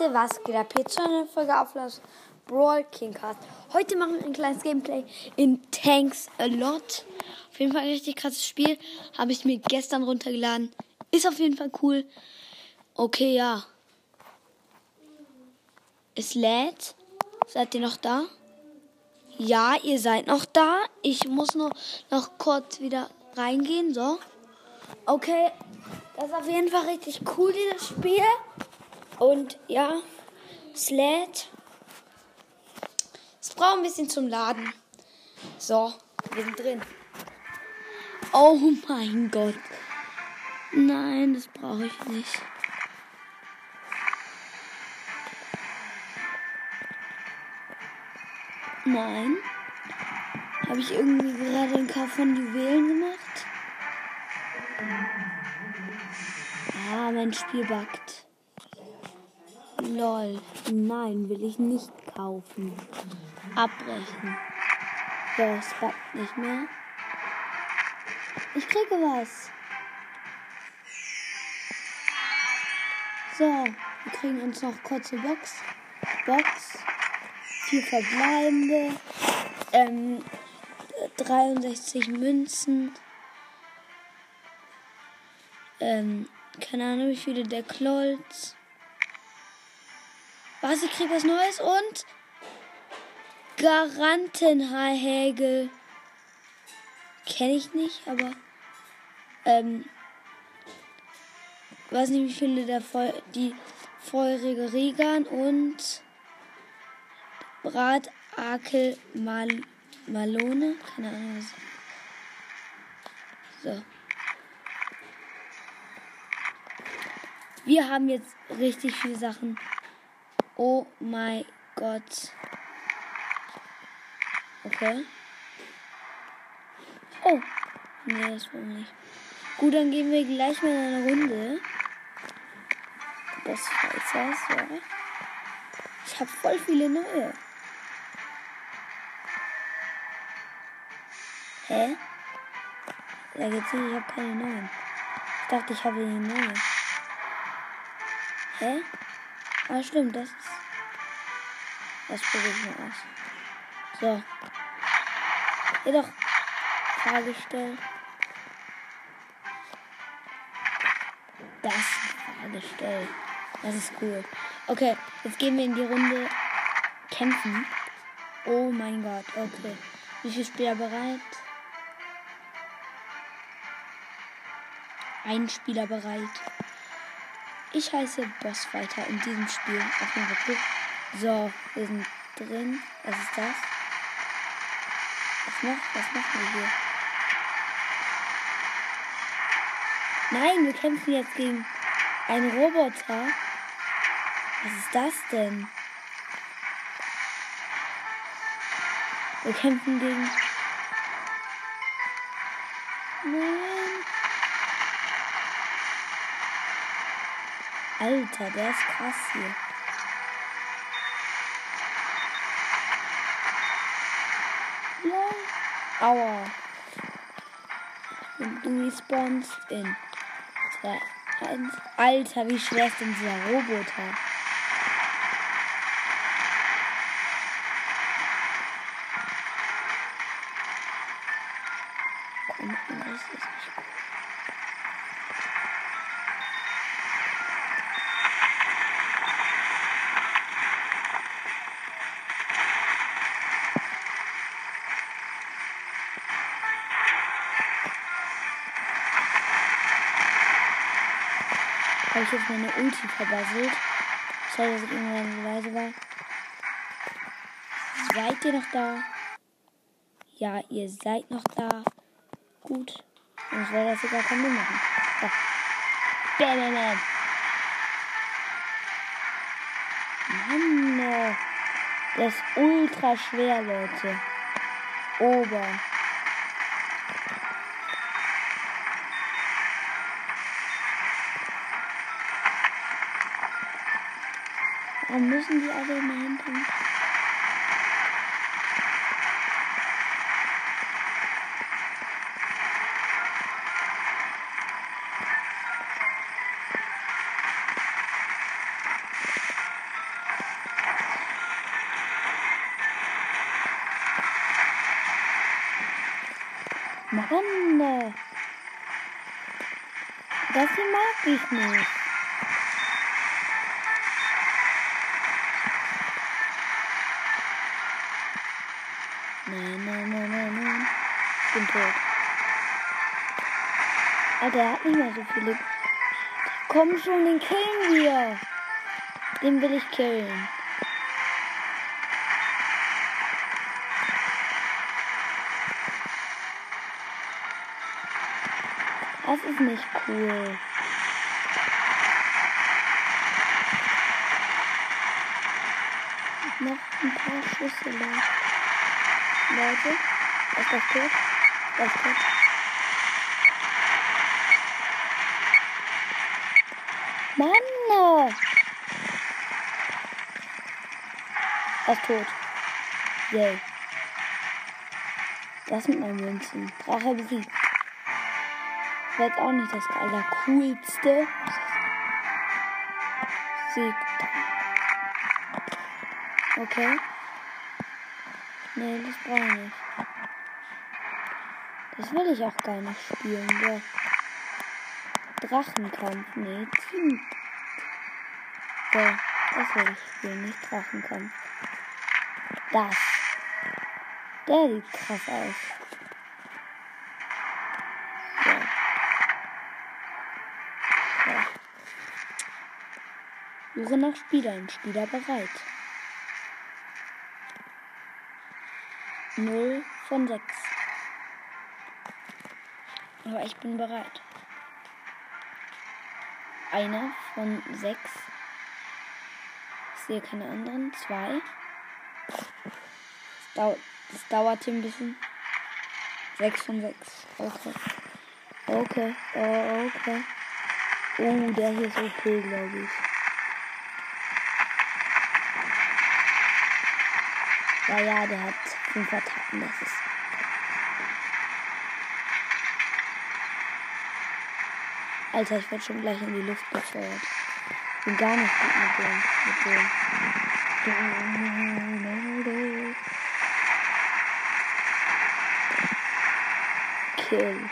Leute, was geht ab? Hier zu einer Folge auf das Brawl King Cast. Heute machen wir ein kleines Gameplay in Tanks a Lot. Auf jeden Fall ein richtig krasses Spiel. Habe ich mir gestern runtergeladen. Ist auf jeden Fall cool. Okay, ja. Es lädt. Seid ihr noch da? Ja, ihr seid noch da. Ich muss nur noch kurz wieder reingehen. So. Okay. Das ist auf jeden Fall richtig cool, dieses Spiel. Und ja, es lädt. Es braucht ein bisschen zum Laden. So, wir sind drin. Oh mein Gott. Nein, das brauche ich nicht. Nein. Habe ich irgendwie gerade einen Kauf von Juwelen gemacht? Ah, mein Spiel backt. Lol. Nein, will ich nicht kaufen. Abbrechen. So, es backt nicht mehr. Ich kriege was. So, wir kriegen uns noch kurze Box. Box. Vier verbleibende. Ähm, 63 Münzen. Ähm, keine Ahnung, wie viele der Klolz. Was, ich krieg was Neues und Garantenhaarhägel. Kenne ich nicht, aber ähm, weiß nicht, wie viele der Feu die feurige Regan und Bratakel Mal Malone. Keine Ahnung. Was. So. Wir haben jetzt richtig viele Sachen. Oh mein Gott. Okay. Oh. Nee, das war nicht. Gut, dann gehen wir gleich mal in eine Runde. Das Fighters, ja. Ich habe voll viele neue. Hä? Da geht's nicht, ich habe keine neuen. Ich dachte, ich habe die neue. Hä? Ah, stimmt, das ist. Das probiere ich mal aus. So. Hier doch. Frage stellen. Das Frage stellen. Das ist cool. Okay, jetzt gehen wir in die Runde kämpfen. Oh mein Gott, okay. Wie viele Spieler bereit? Ein Spieler bereit. Ich heiße Bossfighter in diesem Spiel. Auf jeden Fall So, wir sind drin. Was ist das? Was macht, was machen wir hier? Nein, wir kämpfen jetzt gegen einen Roboter. Was ist das denn? Wir kämpfen gegen. Alter, der ist krass hier. Ja. Aua. Und du respawnst in 2, 1. Alter, wie schwer ist denn dieser Roboter? Ich jetzt meine Ulti verbasselt. Sorry, dass ich irgendwann so leise war. Seid ihr noch da? Ja, ihr seid noch da. Gut. Sonst wäre das sogar kein Müll machen. So. Bam, bam, bam. Mann, das ist ultra schwer, Leute. Ober. Warum müssen die alle immer hinten? Marinde. Das hier mag ich nicht. Alter, er hat nicht mehr so viele. Komm schon, den killen wir. Den will ich killen. Das ist nicht cool. Noch ein paar Schüsse, Leute. Ist das tot? Das ist tot. Mann! Er ist tot. Yay. Das mit meinen Münzen. Drache besiegt jetzt auch nicht das allercoolste. Sieg. Okay. Nee, das brauche ich nicht. Das will ich auch gar nicht spielen. So. Drachenkampf. Nee, Team. So, das will ich spielen, nicht Drachenkampf. Das. Der sieht krass aus. Suche nach Spielern. Spieler bereit. 0 von 6. Aber ich bin bereit. Einer von 6. Ich sehe keine anderen. Zwei. Das, dau das dauert hier ein bisschen. 6 von 6. Okay. Okay. Oh, okay. Oh, der hier ist okay, glaube ich. Ja, ja, der hat fünf Attacken, das ist. Alter, ich werde schon gleich in die Luft befeuert. Ich bin gar nicht gut mit dem. Mit dem. Kill.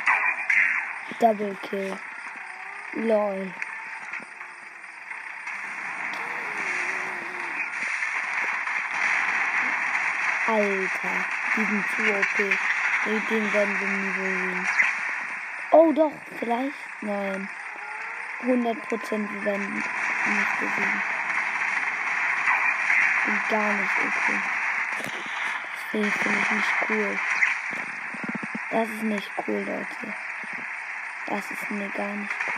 Double Kill. LOL. Alter, die sind zu OP. Mit dem werden wir nie besiegen. Oh doch, vielleicht? Nein. 100 Prozent, wir werden nicht besiegen. Bin gar nicht okay. Das finde ich nicht cool. Das ist nicht cool, Leute. Das ist mir gar nicht cool.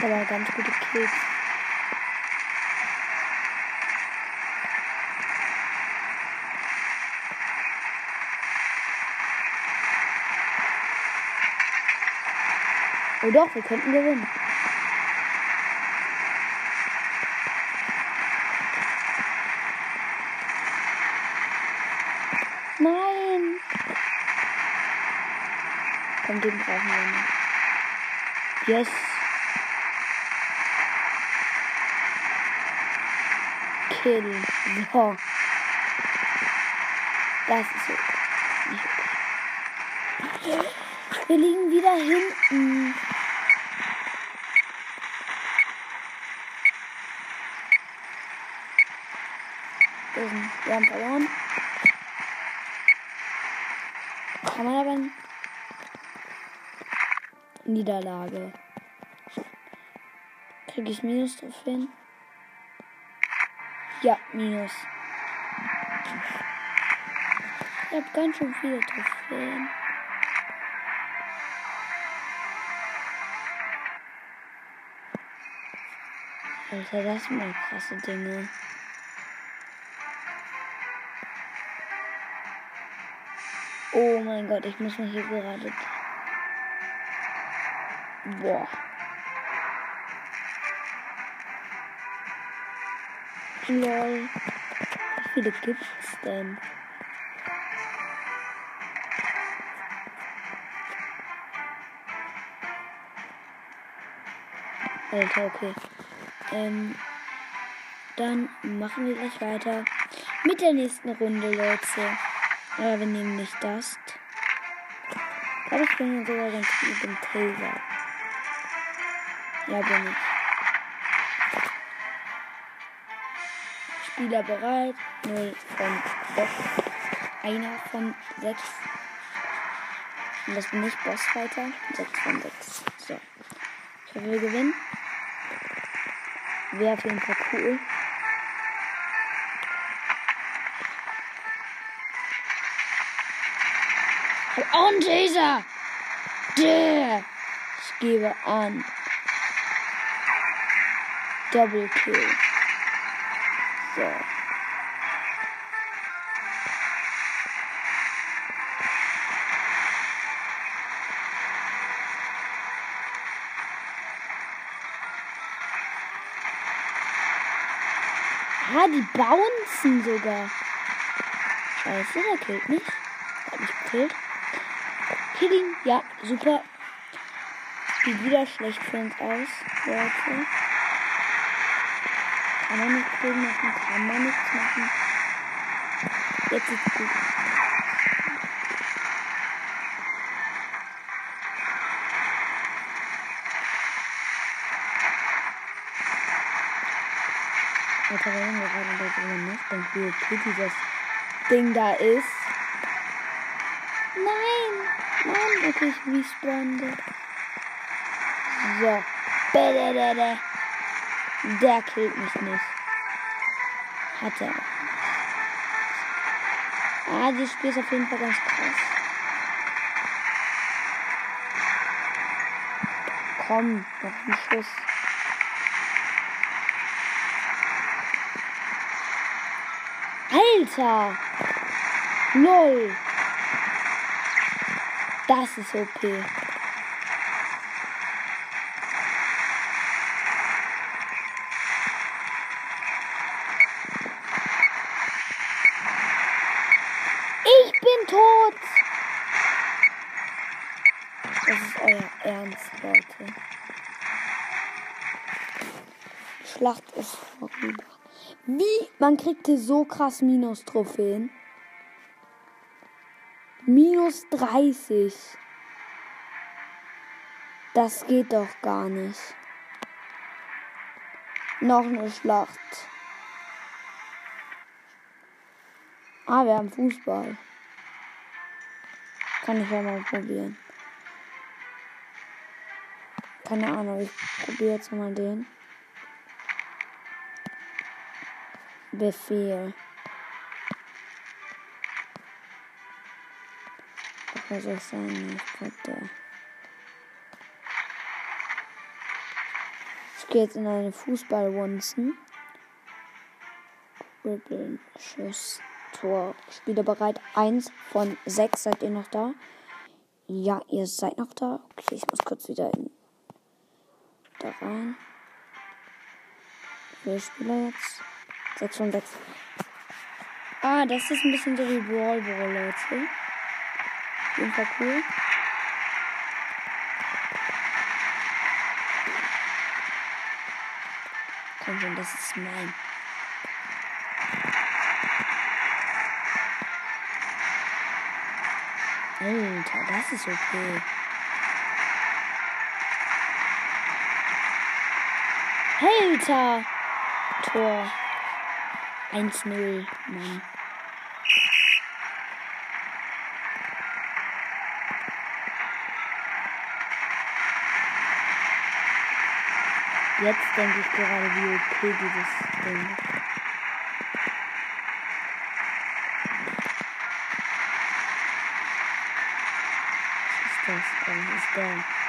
Macht aber ganz gute Kills. Oh doch, wir könnten gewinnen. Nein! Komm, den brauchen wir nicht. Yes! Kill. So. Das ist okay. Wir liegen wieder hinten. Wir haben verloren. Kann man aber Niederlage. Kriege ich Minus drauf hin? Ja, Minus. Ich habe ganz schön viele Trophäen. Alter, das sind mal krasse Dinge. Mein Gott, ich muss mich hier gerade. Boah. Lol. Wie viele gibt es denn? Alter, okay. Ähm, dann machen wir gleich weiter mit der nächsten Runde, Leute. Ja, wir nehmen nicht das. Aber ich bin sogar ganz gut mit dem Taser. Ja, bin ich. Spieler bereit. 0 von 6. Einer von 6. Und das bin ich, Bossfighter. 6 von 6. So. Ich hoffe, wir gewinnen. Wäre auf jeden Fall cool. Und dieser! Der! Ich gebe an. Double Kill. So. Ah, die bouncen sogar. Scheiße, der killt mich. Hat mich gekillt. Killing, ja, super. Sieht wieder schlecht für uns aus, Leute. Kann man nichts gegen machen, kann man nichts machen. Jetzt ist gut. Alter, wenn wir gerade darüber nachdenken, wie okay dieses Ding da ist. Nein! Nein, okay, ich respawnte. So. Bededede. Der killt mich nicht. Hat er. Ah, die Spiel ist auf jeden Fall ganz krass. Komm, noch ein Schuss. Alter! LOL! Das ist okay. Ich bin tot! Das ist euer Ernst, Leute. Schlacht ist vorüber. Wie? Man kriegte so krass Minus-Trophäen. Minus 30. Das geht doch gar nicht. Noch eine Schlacht. Ah, wir haben Fußball. Kann ich ja mal probieren. Keine Ahnung, ich probiere jetzt mal den. Befehl. Was soll ich sagen? Ich glaube. Ich gehe jetzt in eine Fußballwunzen. Ribbeln, Schuss, Tor. Spieler bereit. Eins von sechs. Seid ihr noch da? Ja, ihr seid noch da. Okay, ich muss kurz wieder in. Da rein. Wie viele Spieler jetzt? 6 von 6. Ah, das ist ein bisschen so wie Brawl Ball, Leute. Jeden Fall cool. Komm schon, das ist mein. Alter, das ist okay. Alter! Tor. 1-0, Mann. Jetzt denke ich gerade, wie okay dieses Ding ist. Was ist das? Oh, was ist der?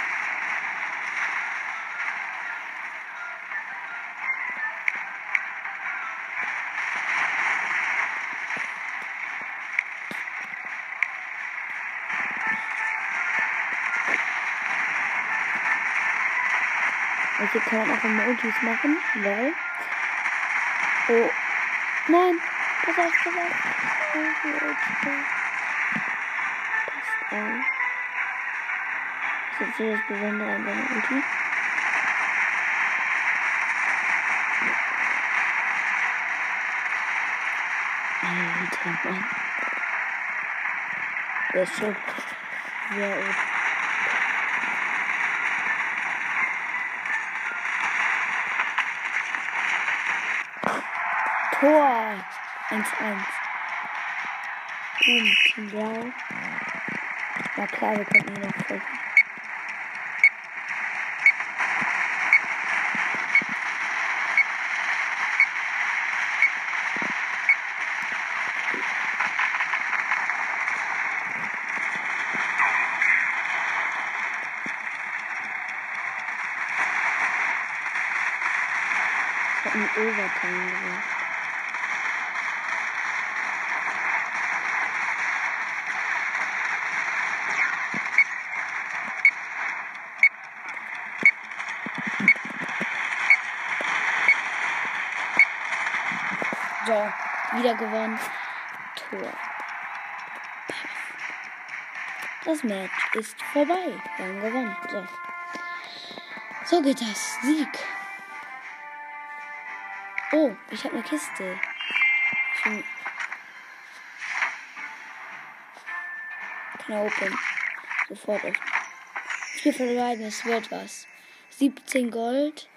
Hier kann man auch Emojis machen. Lol. Oh. Nein. Pass auf, pass auf. Passt auf. Das ist so das Besondere an seiner Ulti. Alter Mann. Der ist schon sehr gut. Tor 1-1. Boom, Team. Na klar, wir konnten ihn noch einen Overtime gemacht. So, wieder gewonnen. Tor. Das Match ist vorbei. Wir haben gewonnen. So. So geht das. Sieg. Oh, ich habe eine Kiste. Ich bin... Kann open. Sofort öffnen. Vier von beiden, es wird was. 17 Gold.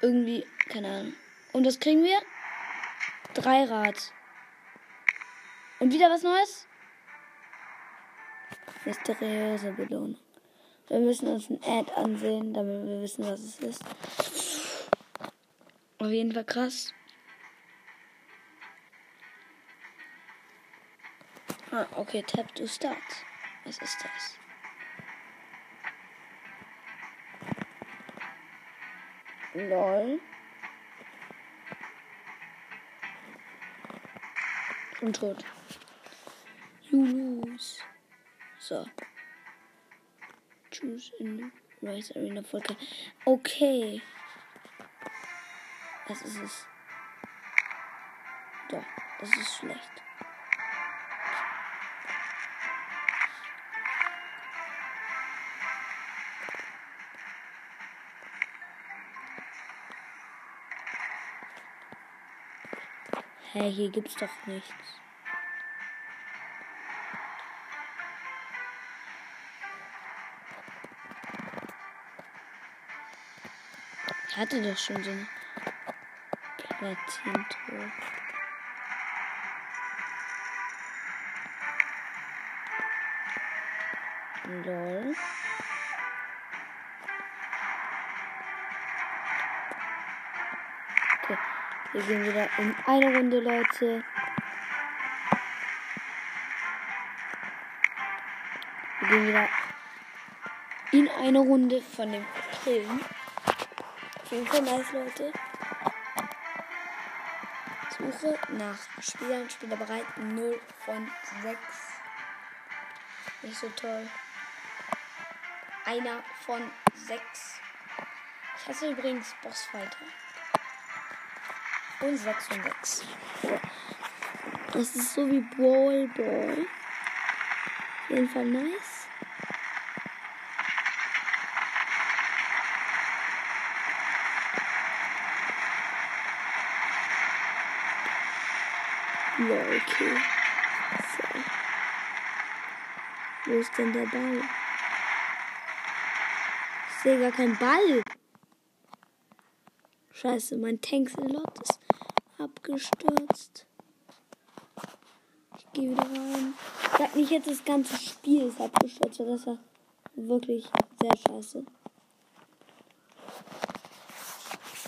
Irgendwie, keine Ahnung. Und was kriegen wir? Drei Rad. Und wieder was Neues? Mysteriöse Belohnung. Wir müssen uns ein Ad ansehen, damit wir wissen, was es ist. Auf jeden Fall krass. Ah, okay, tap to start. Was ist das? Lol. Und tot. Lose. So. Choose in Rise Arena Volker. Okay. Was ist es? Doch, das ist schlecht. Hä, hey, hier gibt's doch nichts. Hatte doch schon so eine Platin-Tour. Lol. Okay, wir gehen wieder in eine Runde, Leute. Wir gehen wieder in eine Runde von dem Film. Auf jeden Fall nice, Leute. Suche nach Spielern, Spieler bereit. 0 von 6. Nicht so toll. Einer von 6. Ich hasse übrigens Bossfighter. Und 6 von 6. Das ist so wie Brawl Ball. Auf jeden Fall nice. Ja, okay. So. Wo ist denn der Ball? Ich sehe gar keinen Ball. Scheiße, mein Tankselot ist abgestürzt. Ich gehe wieder rein. Sag nicht jetzt, das ganze Spiel ist abgestürzt. Das war wirklich sehr scheiße.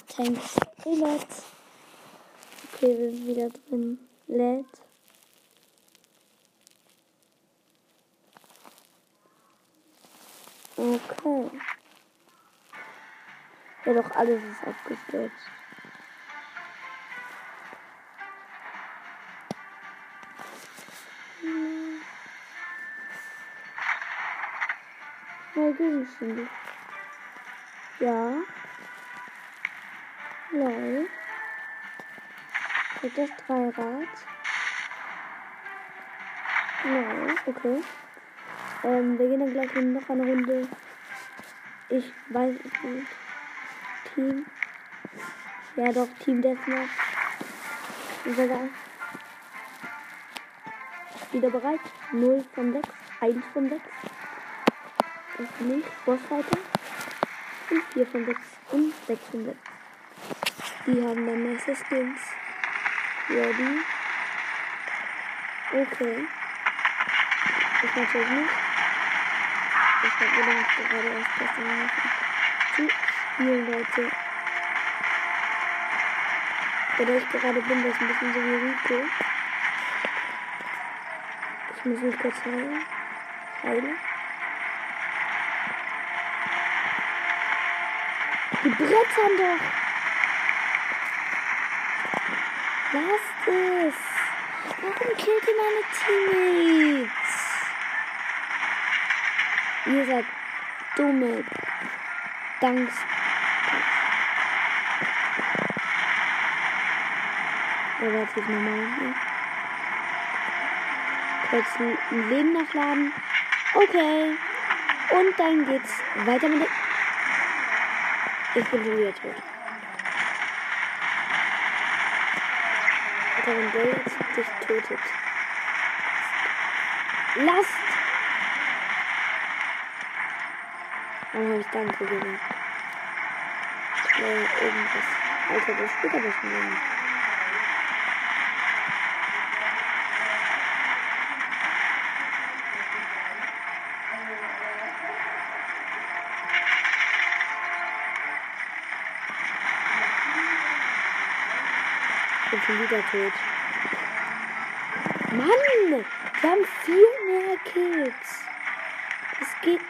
Tankselot. Okay, wir sind wieder drin. Lädt. Okay. Ja, doch alles ist abgestürzt. Ja, Gegenstände. Ja. Lol. Hat das Dreirad? Lol, okay. Ähm, wir gehen dann gleich in noch eine Runde. Ich weiß es nicht. Team. Ja doch, Team Deathmatch. Egal. wieder bereit. 0 von 6, 1 von 6. Das bin ich. Bossfighter. Und 4 von 6 und 6 von 6. Die haben dann nice Skins. Ready. Okay. Ich natürlich nicht. Ich habe wieder gerade erst gestern. Zu spielen, Leute. Oder ich gerade bin, das ein bisschen so wie Rico. Ich muss mich kurz heilen. Heilen. Die brettern doch. Lasst es. Warum killt ihr meine Teammates? Ihr seid dumme Danks. Relativ normal hier. Kurz ein Leben nachladen. Okay. Und dann geht's weiter mit der. Ich bin schon wieder tot. Jetzt dich tötet. Lasst! Warum habe ich Danke gesagt? Ja, irgendwas. Alter, das spielt aber schon länger. Schon wieder tot. Mann! Wir haben viel mehr Kills. Das geht.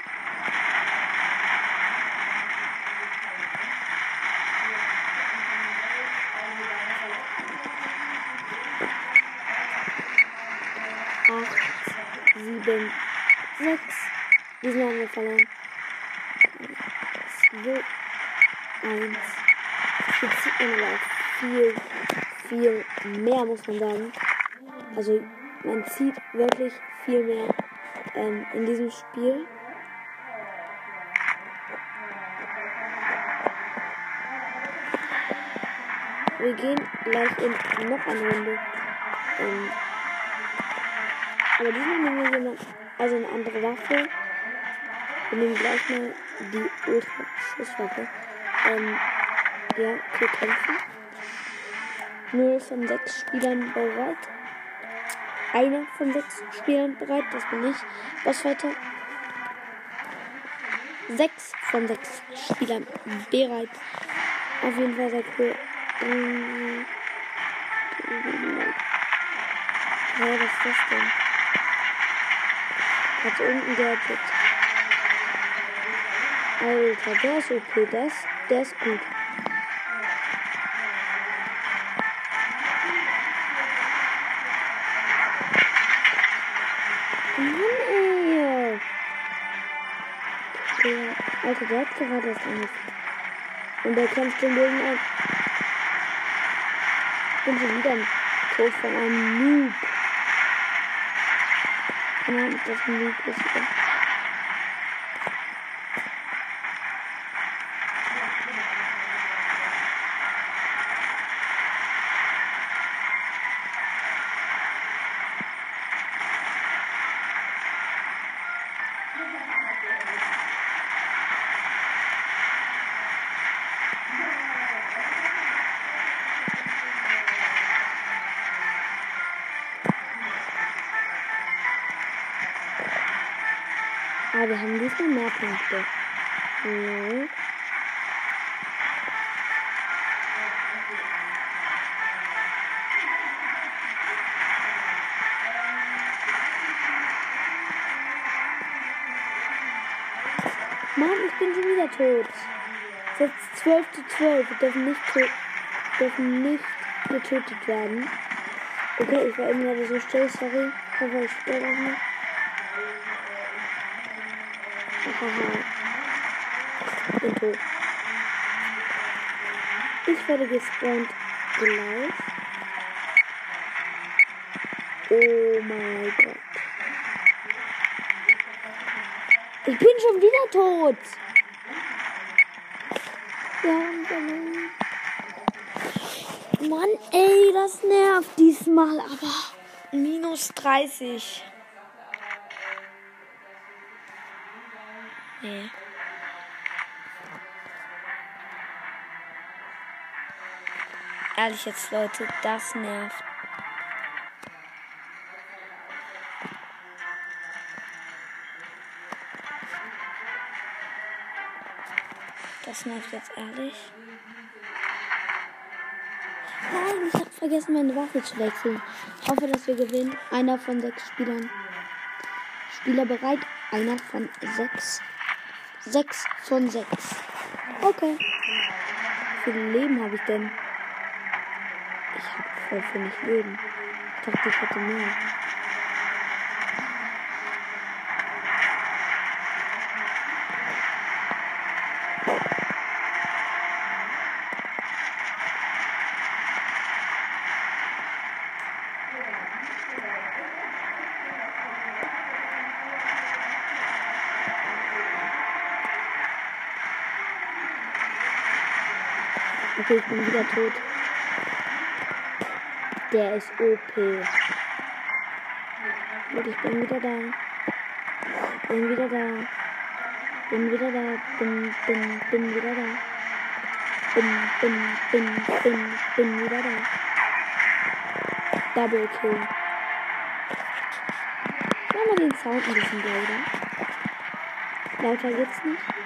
Acht, sieben, sechs. Diesen haben wir verloren. Zwei, eins. Man aber auch viel, viel mehr, muss man sagen. Also man zieht wirklich viel mehr ähm, in diesem Spiel. Wir gehen gleich in noch eine Runde. Ähm, aber diesmal nehmen wir jemand, also eine andere Waffe. Wir nehmen gleich mal die Ultra-Schusswaffe. Ähm, ja, okay, kämpfen. 0 von 6 Spielern bereit. Einer von 6 Spielern bereit, das bin ich. Bossfighter. 6 von 6 Spielern bereit. Auf jeden Fall sehr cool. Ähm, ja, was ist das denn? Hat unten Gadget. Alter, der ist okay, ist, der ist gut. Alter, der hat gerade erst angefangen. Und der kämpft den Bogen an. Ich bin schon wieder Tod von einem Noob. Ob das Noob ist. Oder? Punkte. Ja. Mann, ich bin schon wieder tot. Es ist jetzt 12 zu 12. Wir dürfen nicht, dürfen nicht getötet werden. Okay, ich war eben gerade so still, sorry. Ich hoffe, ich störe auch. Bin tot. Ich werde gespawnt gleich. Oh mein Gott. Ich bin schon wieder tot. Ja, Mann, ey, das nervt diesmal, aber minus 30. Nee. Ehrlich jetzt, Leute, das nervt. Das nervt jetzt ehrlich. Nein, ich habe vergessen, meine Waffe zu wechseln. Ich hoffe, dass wir gewinnen. Einer von sechs Spielern. Spieler bereit. Einer von sechs. Sechs von sechs. Okay. Wie viele Leben habe ich denn? Ich habe voll wenig Leben. Ich dachte, ich hätte mehr. Okay, ich bin wieder tot. Der ist OP. Gut, ich bin wieder da. Bin wieder da. Bin wieder da. Bin, bin, bin wieder da. Bin, bin, bin, bin, bin wieder da. Double Kill. Machen wir den Sound ein bisschen lauter. Lauter geht's nicht.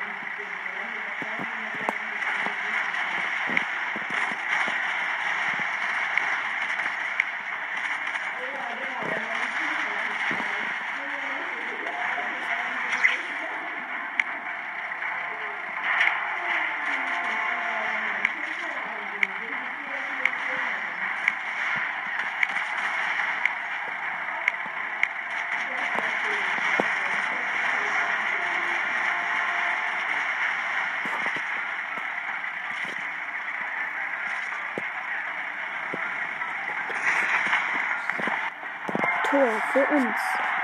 Für uns.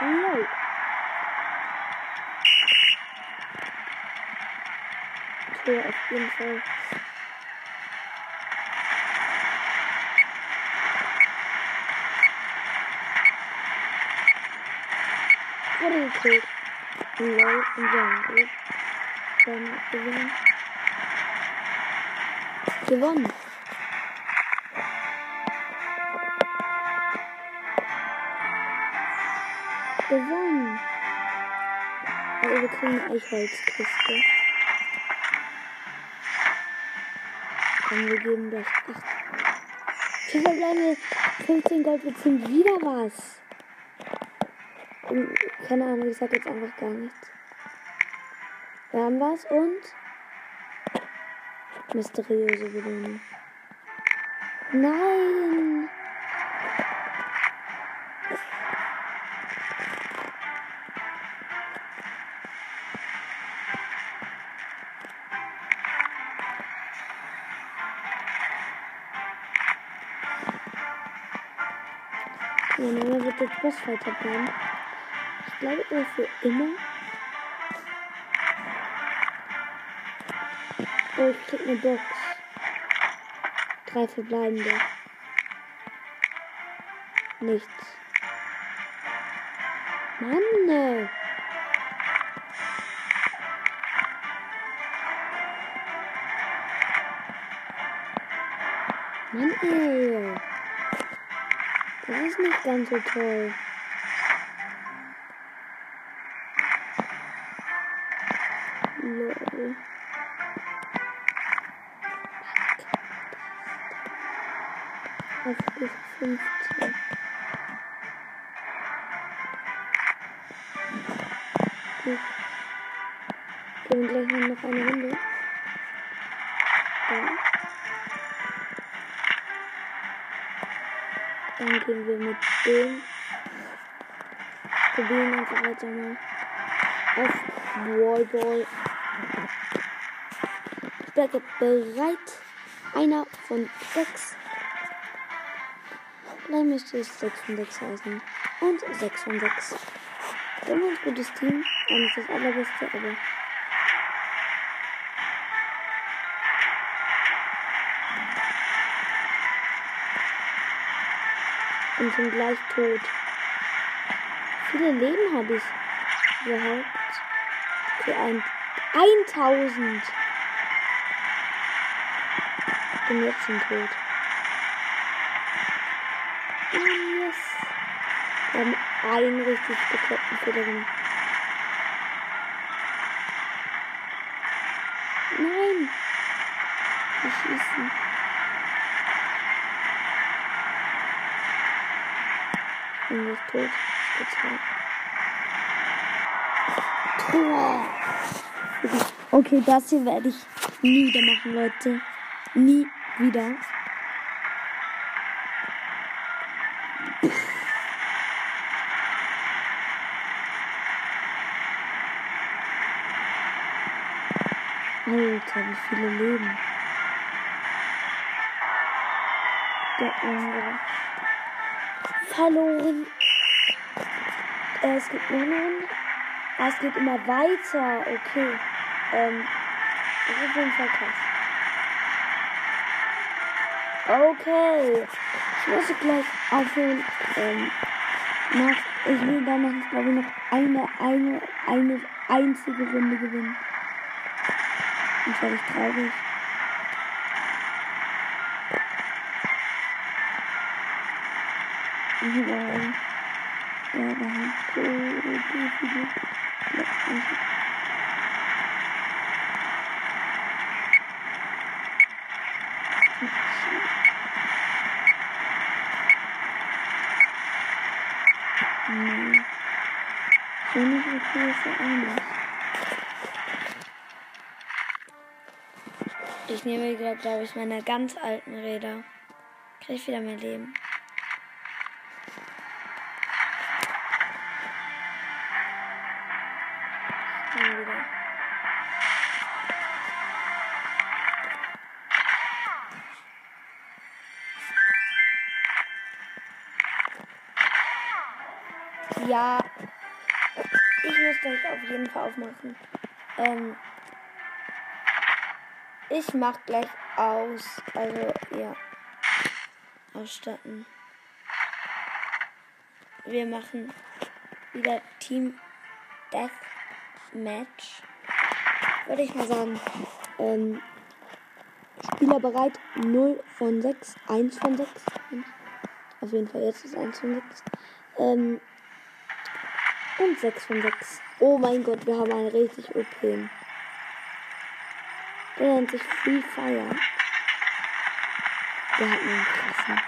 No. Auf jeden Fall. Wurde gekillt. Lol, dann. Gewinnen. Gewonnen. Gewonnen. Aber wir kriegen eine Eichholzkiste. Komm, wir geben das. Ich Vier verbleibende 15 Gold beziehen wieder was. Und, keine Ahnung, ich sag jetzt einfach gar nichts. Wir haben was und mysteriöse Belohnung. Nein! Ja, Nana wird jetzt Bossfighter bleiben. Ich glaube, er für immer. Oh, ich krieg eine Box. Drei verbleibende. Nichts. Nicht ganz so toll. Dem. Probieren einfach weiter mal auf Wallball. Bleibe bereit. Einer von sechs. Dann müsste es 6 von 6 heißen. Und 6 von 6. Wir haben ein gutes Team. Auch nicht das allerbeste, aber. Und sind gleich tot. Viele Leben habe ich überhaupt? Okay, ein, 1000. Bin jetzt schon tot. Oh, yes. Wir haben einen richtig bekloppten Fehler. Nein! Wir schießen. bin nicht tot. Tor. Okay, das hier werde ich nie wieder machen, Leute. Nie wieder. Alter, wie viele Leben. Der andere verloren. Äh, es gibt nur noch ah, es geht immer weiter. Okay. Ähm, das ist auf jeden Fall krass. Okay. Ich muss gleich aufhören. Ähm, noch, ich will dann noch, glaube ich, noch eine, eine, eine einzige Runde gewinnen. Und werde ich traurig. Nein. Haben so nicht okay ist anders. Ich nehme wieder, glaube ich, meine ganz alten Räder. Krieg ich wieder mehr Leben. Fall aufmachen. Ähm, ich mach gleich aus. Also, ja. Ausstatten. Wir machen wieder Team Death Match. Würde ich mal sagen. Ähm, Spieler bereit. 0 von 6. 1 von 6. Auf jeden Fall jetzt ist 1 von 6. Ähm, und 6 von 6. Oh mein Gott, wir haben einen richtig OP. Der nennt sich Free Fire. Der hat einen krassen.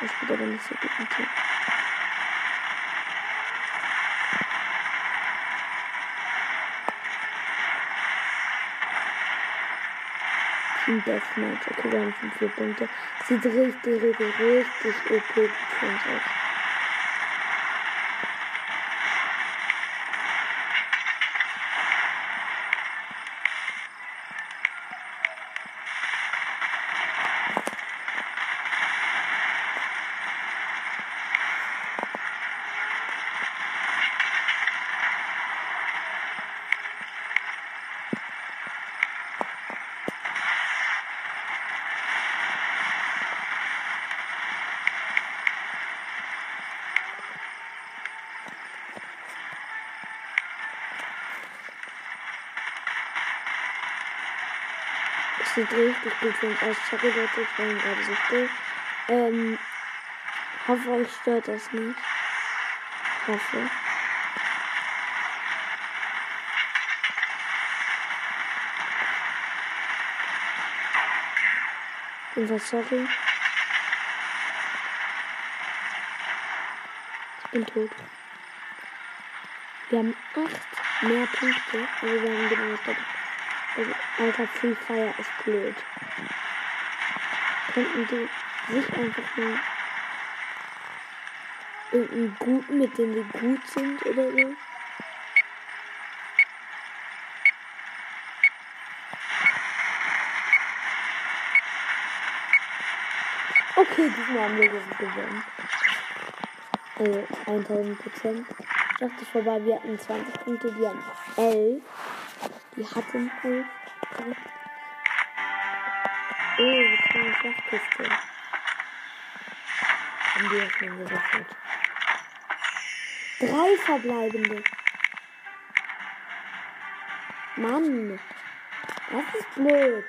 Ich bin aber nicht so gut mit dem. Deathmatch. Okay, wir haben schon Punkte. Sieht richtig, richtig, richtig OP für aus. Sieht richtig gut uns aus. Sorry Leute, ich war gerade so still. Ähm, hoffe euch stört das nicht. Hoffe. Was sorry. Ich bin tot. Wir haben acht mehr Punkte. Also wir haben genau das Alter, Free Fire ist blöd. Könnten die sich einfach mal irgendeinen guten, mit dem die gut sind oder so? Okay, diesmal haben wir gewonnen. Also 1000 Prozent. Ich dachte vorbei, wir hatten 20 Punkte, die haben 11. Die hatten 11. Oh, jetzt eine Schachkiste. Und die öffnen wir sofort. Drei verbleibende. Mann. Das ist blöd.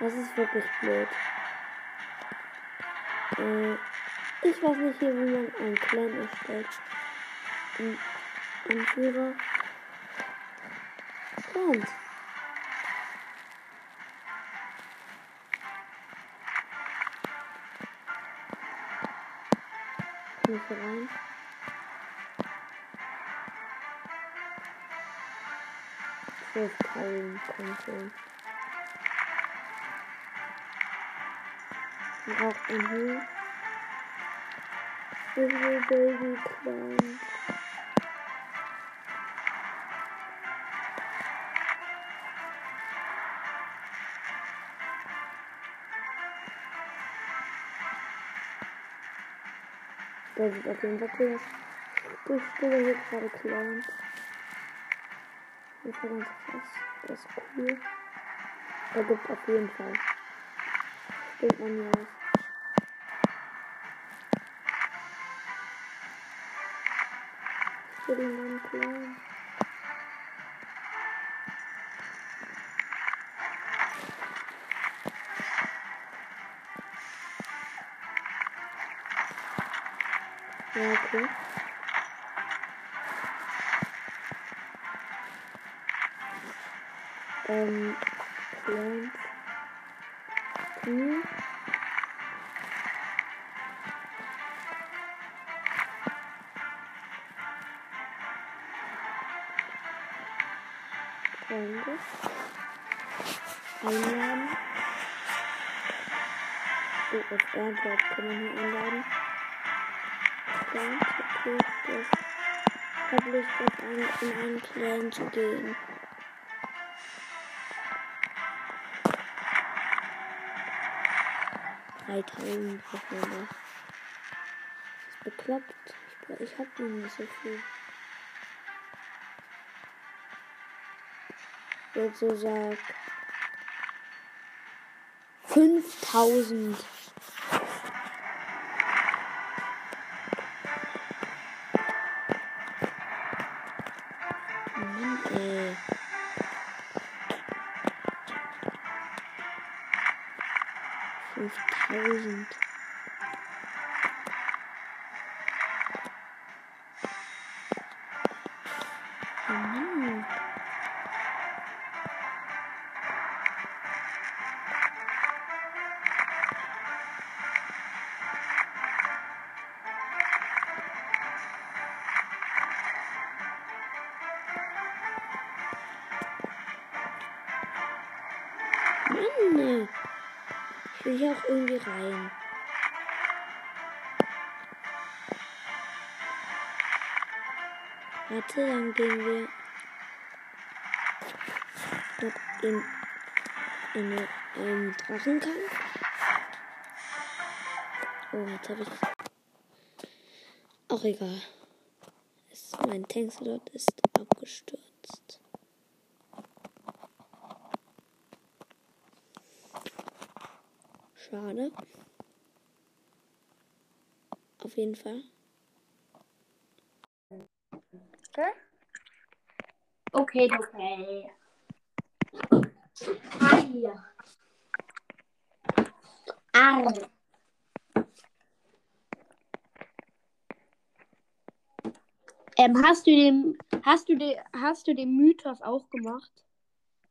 Das ist wirklich blöd. Äh, ich weiß nicht hier, wie man einen Clan erstellt. Ein Anführer. Clans. Ich rein? Zwölf Teilen kommt schon. Auch ein Hund. Little baby clown. Der sieht auf jeden Fall cool. Ich stehe hier gerade Clown. Das ist ganz krass. Das ist cool. Er gibt auf jeden Fall. Steht man hier aus. Für den Mann Clown. Ja, okay. Ähm, Clowns. Hm. Freunde einladen. Oh, auf Airdrop kann man hier einladen. Dann verpflichtet das, verpflichtet das in einen Clan zu gehen. Dreitausend. Das ist bekloppt. Ich, ich hab noch nicht so viel. Jetzt so sagt 5000. Mann. Ich will hier auch irgendwie rein. Warte, dann gehen wir noch in eine ähm, Drachenkampf. Oh, jetzt habe ich. Auch egal. Es, mein Tankslot ist abgestürzt. Schade. Auf jeden Fall. Okay, okay. Hi. Arr. Ähm, hast du den, hast du den, hast du den Mythos auch gemacht?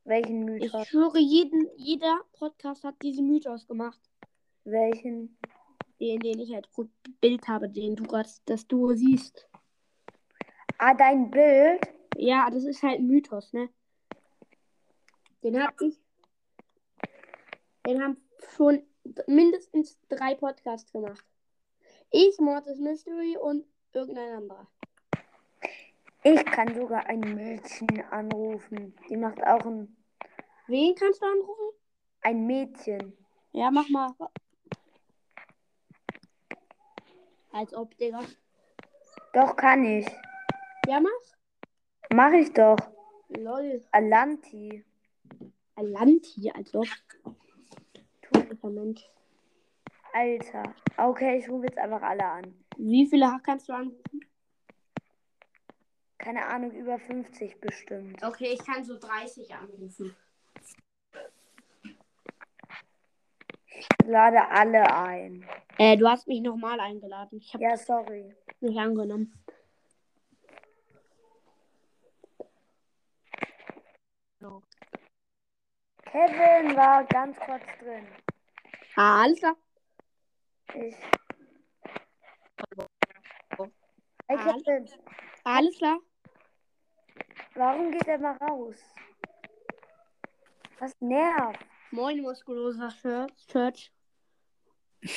Welchen Ich Mythos? schwöre, jeden, jeder Podcast hat diesen Mythos gemacht. Welchen? Den, den ich halt gut Bild habe, den du gerade, das du siehst. Ah, dein Bild? Ja, das ist halt ein Mythos, ne? Den hab ich. Den haben schon mindestens drei Podcasts gemacht. Ich, Mortis Mystery und irgendein anderer. Ich kann sogar ein Mädchen anrufen. Die macht auch ein, Wen kannst du anrufen? ein Mädchen. Ja, mach mal. Als ob, Digga. Doch kann ich. Ja, mach. Mach ich doch. Lol. Alanti. Alanti, also. Toter Mensch. Alter. Okay, ich rufe jetzt einfach alle an. Wie viele kannst du anrufen? Keine Ahnung, über 50 bestimmt. Okay, ich kann so 30 anrufen. Ich lade alle ein. Äh, du hast mich nochmal eingeladen. Ich habe Ja, sorry. nicht angenommen. Kevin war ganz kurz drin. Ah, alles klar. Ich. Hey Kevin, Alles klar. warum geht er mal raus? Was nervt? Moin, muskuloser Church. Church.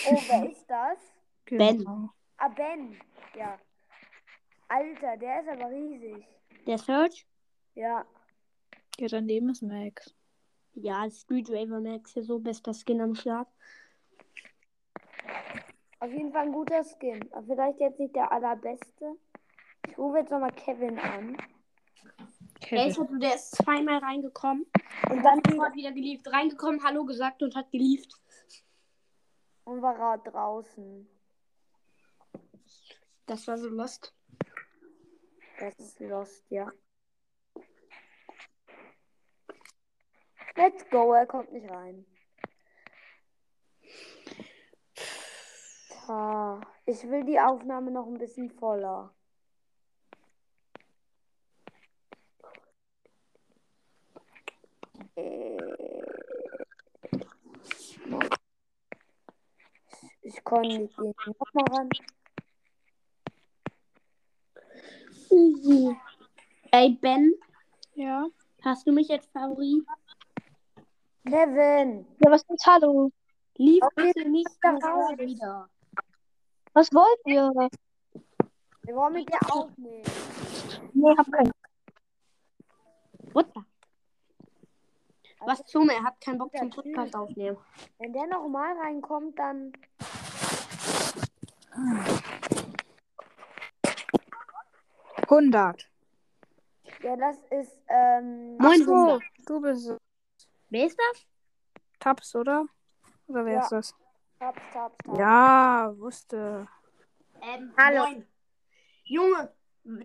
Oh, wer ist das? Ben. Ah, Ben. Ja. Alter, der ist aber riesig. Der Search? Ja. Ja, daneben ist Max. Ja, Street Raver Max hier so bester Skin am Start. Auf jeden Fall ein guter Skin. Aber vielleicht jetzt nicht der allerbeste. Ich rufe jetzt nochmal Kevin an. Der ist, Kevin. der ist zweimal reingekommen Und dann sofort wieder gelieft. Reingekommen, Hallo gesagt und hat gelieft. und war er draußen. Das war so lost. Das ist lost, ja. Let's go, er kommt nicht rein. Tja, ich will die Aufnahme noch ein bisschen voller. Äh, Ich, ich konnte nicht gehen. Nochmal ran. Easy. Ey, Ben, Ja. hast du mich als Favorit? Kevin! Ja, was ist Hallo? Lief Okay, bitte nicht raus. wieder. Was wollt ihr? Wir wollen mit dir aufnehmen. Nee, hab keinen. What the? Was Also, zum? Er hat keinen Bock zum Podcast aufnehmen. wenn der nochmal reinkommt, dann. Hundert. Ja, das ist. Ähm, Moin, Ach so, du bist es. Wer ist das? Taps, oder? Oder wer Ja. ist das? Taps, taps, taps. Ja, wusste. Ähm, Hallo. Moin. Junge,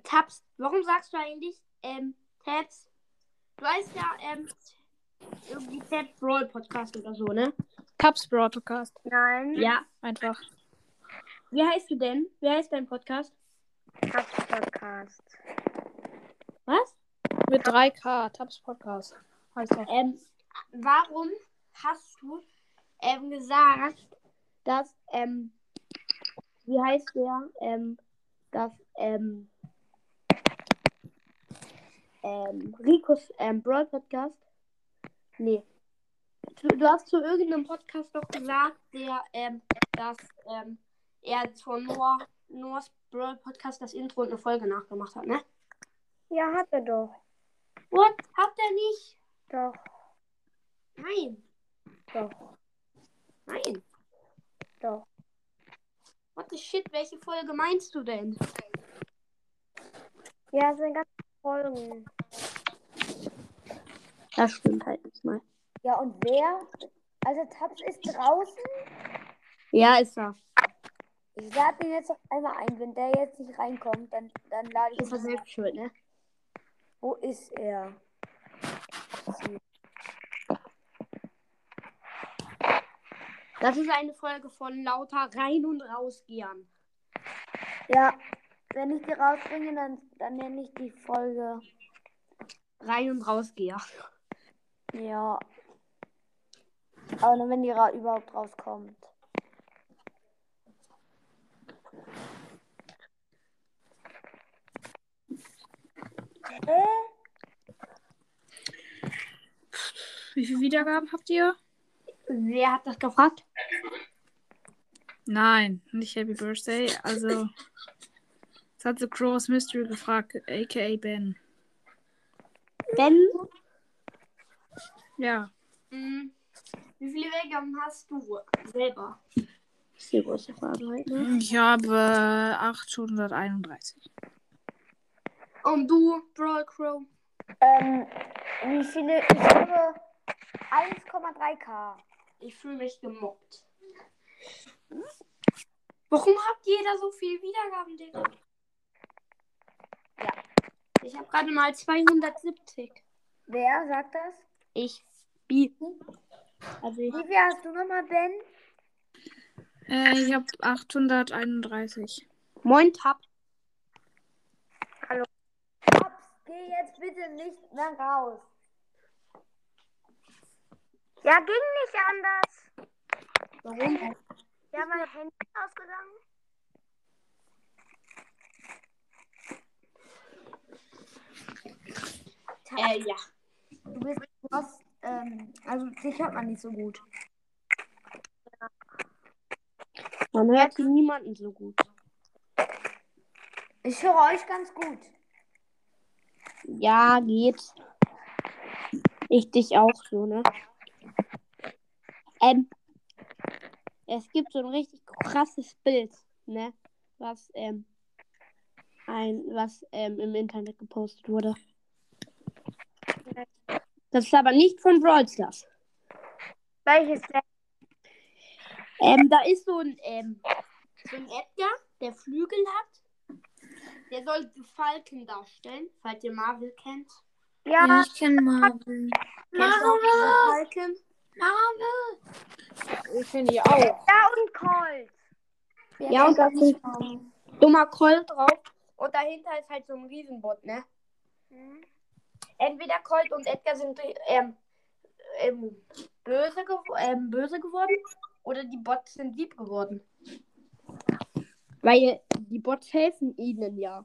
Tabs, warum sagst du eigentlich, ähm, Tabs? Du heißt ja, ähm, irgendwie Tab Brawl Podcast oder so, ne? Taps Broadcast. Nein. Ja. Einfach. Wie heißt du denn? Wie heißt dein Podcast? Taps Podcast. Was? Mit 3K. Taps Podcast. Heißt das. Ähm, warum hast du, ähm, gesagt, dass, ähm, wie heißt der, ähm, dass, ähm, ähm, Ricos, ähm, Brawl Podcast? Nee. Du, du hast zu irgendeinem Podcast doch gesagt, der, ähm, dass, ähm, er von Noah, Noahs Brawl Podcast das Intro und eine Folge nachgemacht hat, ne? Ja, hat er doch. What? Hat er nicht? Doch, Nein. doch, Nein. doch. What the shit, welche Folge meinst du denn? Ja, es sind ganz Folgen. Das stimmt halt nicht mal. Ja, und wer? Also, Taps ist draußen. Ja, ist er. Ich lade ihn jetzt noch einmal ein. Wenn der jetzt nicht reinkommt, dann, dann lade ich Ist er ihn. selbst schuld, ne? Wo ist er? Das ist eine Folge von lauter rein und rausgehen. Ja, wenn ich die rausbringe, dann, dann nenne ich die Folge. Rein und rausgeher. Ja. Aber nur wenn die ra überhaupt rauskommt. Wie viele Wiedergaben habt ihr? Wer hat das gefragt? Nein, nicht Happy Birthday. Also, es hat The Crows Mystery gefragt, aka Ben. Ben? Ja, Hm, Wie viele Wiedergaben hast du selber? Das ist die große Frage ich habe 831. Und du, Brawl Crow? Ähm, wie viele? Ich habe 1,3k. Ich fühle mich gemobbt. Warum habt jeder so viel Wiedergaben, Digga? Ja. Ich habe gerade mal 270. Wer sagt das? Ich. Bi. Also ich. Wie viel hast du nochmal, Ben? Äh, ich habe 831. Moin, Tab. Pops, geh jetzt bitte nicht mehr raus. Ja, ging nicht anders. Warum? Ja, mein Handy ist ausgegangen. Äh, ja. Du bist, hast, ähm, also dich hört man nicht so gut. Man hört niemanden so gut. Ich höre euch ganz gut. Ja, geht. Ich dich auch so, ne? Ähm, es gibt so ein richtig krasses Bild, ne? Was, ähm, ein, was ähm, im Internet gepostet wurde. Das ist aber nicht von Brawl Stars. Welches denn? Ähm, da ist so ein, ähm, so ein Edgar, der Flügel hat. Der soll Falken darstellen, falls ihr Marvel kennt. Ja, ich kenne Marvel. Den Falken? Ich finde die auch. ja und Colt. Ja, und da ist ein dummer Colt drauf. Und dahinter ist halt so ein Riesenbot, ne? Hm? Entweder Colt und Edgar sind ähm, ähm, böse, gew ähm, böse geworden oder die Bots sind lieb geworden. Weil die Bots helfen ihnen ja.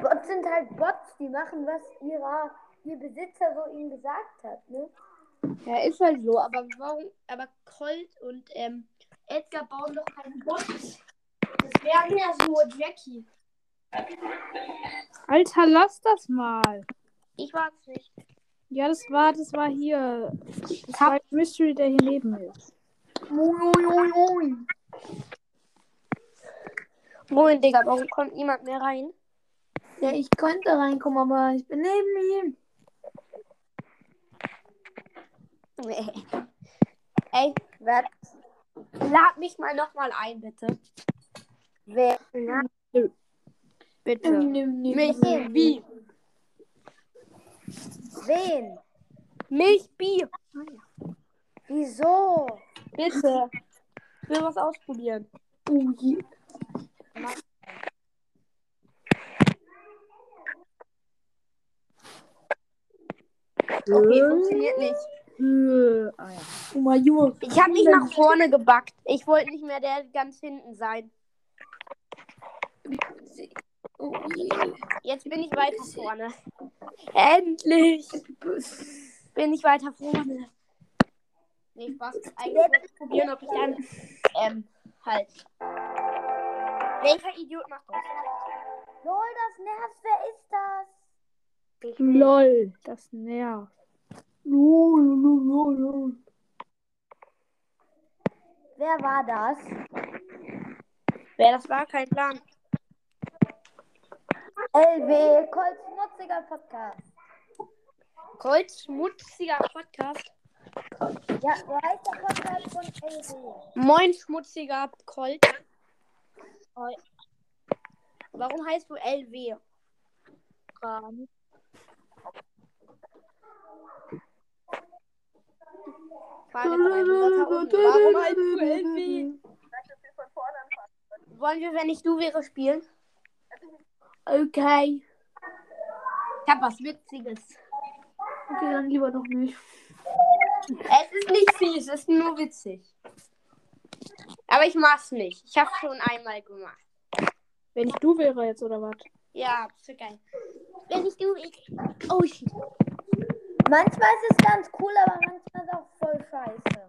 Bots sind halt Bots, die machen, was ihrer, ihr Besitzer so ihnen gesagt hat, ne? Ja, ist halt so, aber warum, aber Colt und ähm, Edgar bauen doch keine Bots. Das wären ja so Jackie. Alter, lass das mal. Ich war's nicht. Ja, das war, das war hier. Das war ein Mystery, der hier neben ist. Moin, Digga, warum kommt niemand mehr rein? Ja, ich könnte reinkommen, aber ich bin neben ihm. Ey, wer, lad mich mal nochmal ein, bitte. Wer? Bitte. Mich, wie? Wen? Mich, Bi. Wieso? Bitte. Ich will was ausprobieren. Okay, funktioniert nicht. Ah ja. Ich habe mich nach vorne gebackt. Ich wollte nicht mehr der ganz hinten sein. Jetzt bin ich weiter vorne. Endlich bin ich weiter vorne. Nee, Spaß. Eigentlich wollte ich probieren, ob ich dann ähm, halt. Welcher Idiot macht das? Lol, das nervt. Wer ist das? Ich will- Lol, das nervt. Wer war das? Wer das war, kein Plan. LW, Colt Schmutziger Podcast. Colt, schmutziger Podcast. Ja, so heißt der Podcast von LW. Moin, schmutziger Colt. Warum heißt du LW? Frage drei Wörter unten. Warum heißt du LW? Wollen wir, wenn ich du wäre, spielen? Okay. Ich hab was Witziges. Okay, dann lieber noch nicht. Es ist nicht fies, es ist nur witzig. Aber ich mach's nicht. Ich hab's schon einmal gemacht. Wenn ich du wäre jetzt, oder was? Ja, so geil. Wenn ich du ich. Oh shit. Manchmal ist es ganz cool, aber manchmal ist es auch voll scheiße.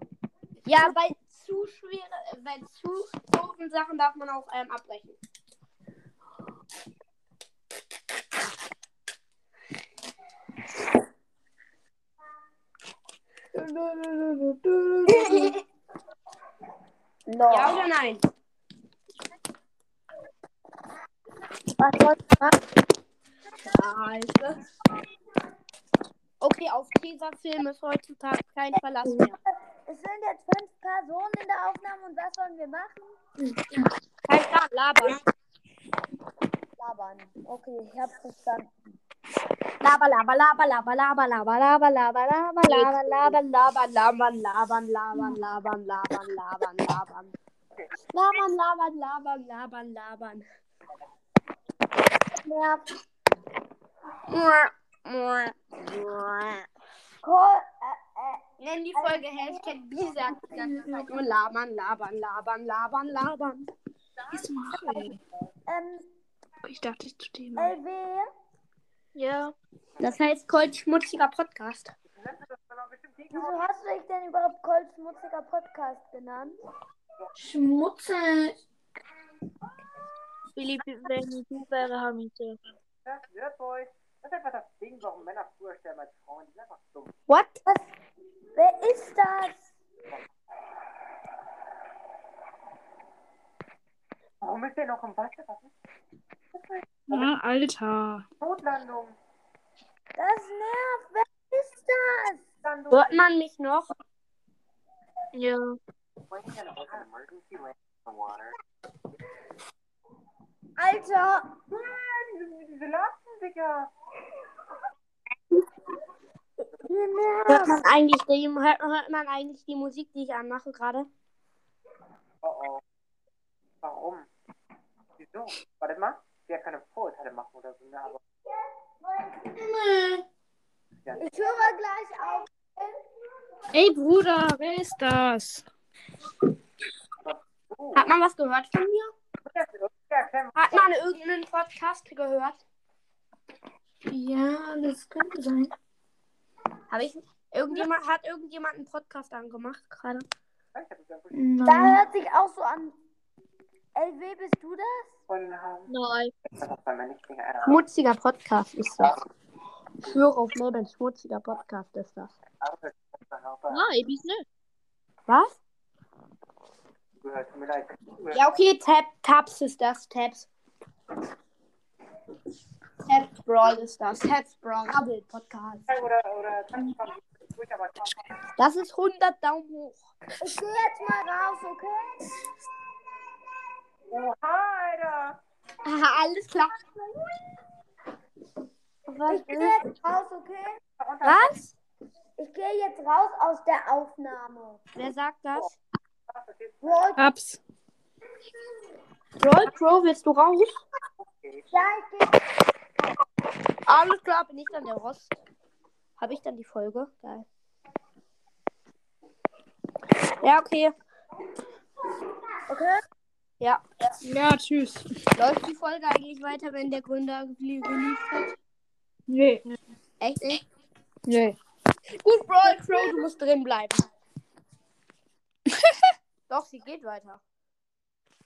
Ja, bei zu schwere, äh, bei zu doofen Sachen darf man auch ähm, abbrechen. No. Ja oder nein? Was machen? Scheiße. Okay, auf Tesafilm ist heutzutage kein Verlass mehr. Es sind jetzt fünf Personen in der Aufnahme und was sollen wir machen? Kein Plan, labern. Labern. Okay, ich hab's verstanden. Laber, laber, laber, laber, laber, laber, laber, laber, laber, laber, laber, laber, labern, labern, labern, labern, labern, labern, labern. Labern, labern, labern, labern, labern. Äh, Nenn die Folge Hashtag Bisat. Nur labern, labern, labern, labern, labern. Was mache ich? äh, ähm, Ich dachte, ich zu dem. LW, Ja. Das heißt Colt schmutziger Podcast. wieso hast du dich denn überhaupt Cold Schmutziger Podcast genannt? Schmutzig. Philipp, wenn ich du wäre, haben ich dir. Das wird euch. Das ist einfach das Ding, warum Männer früher sterben als Frauen. Die sind einfach dumm. What? Wer ist das? Warum ist der noch im Wasser? Was ist Ja, Alter. Notlandung? Das nervt. Wer ist das? Landung. Hört man mich noch? Ja. Alter, Mann, diese Lasten, Digga. wie Hört nervt. man eigentlich die, hört, hört man eigentlich die Musik, die ich anmache gerade? Oh oh. Warum? Wieso? Warte mal. Wir können Vorurteile machen oder so, ne? Aber Ich höre gleich auf. Ey, Bruder, wer ist das? oh, Hat man was gehört von mir? Hat man irgendeinen Podcast gehört? Ja, das könnte sein. Habe ich irgendjemand hat irgendjemand einen Podcast angemacht gerade? Da hört sich auch so an. LW, bist du das? Von haben. Nein. Mehr. Schmutziger Podcast ist das. Ich schwöre auf Leben, schmutziger Podcast ist das. Nein, bis nicht. Was? Ja, okay, Tab, Tabs ist das, Tabs. Tabs Brawl ist das. Tabs Brawl, Double Podcast. Ich Das ist 100 Daumen hoch. Ich gehe jetzt mal raus, okay? Oha, Alter. Aha, alles klar. Ich gehe jetzt raus, okay? Was? Ich gehe jetzt raus aus der Aufnahme. Wer sagt das? Brawl, Hab's. Brawl Crow, willst du raus? ja, ich gehe. Alles klar, bin ich dann der Rost. Habe ich dann die Folge? Geil. Ja, okay. Okay? Ja. Ja, tschüss. Läuft die Folge eigentlich weiter, wenn der Gründer geliefert hat? Nee. Echt nicht? Nee. Gut, Brawl Crow, du musst drin bleiben. Doch, sie geht weiter.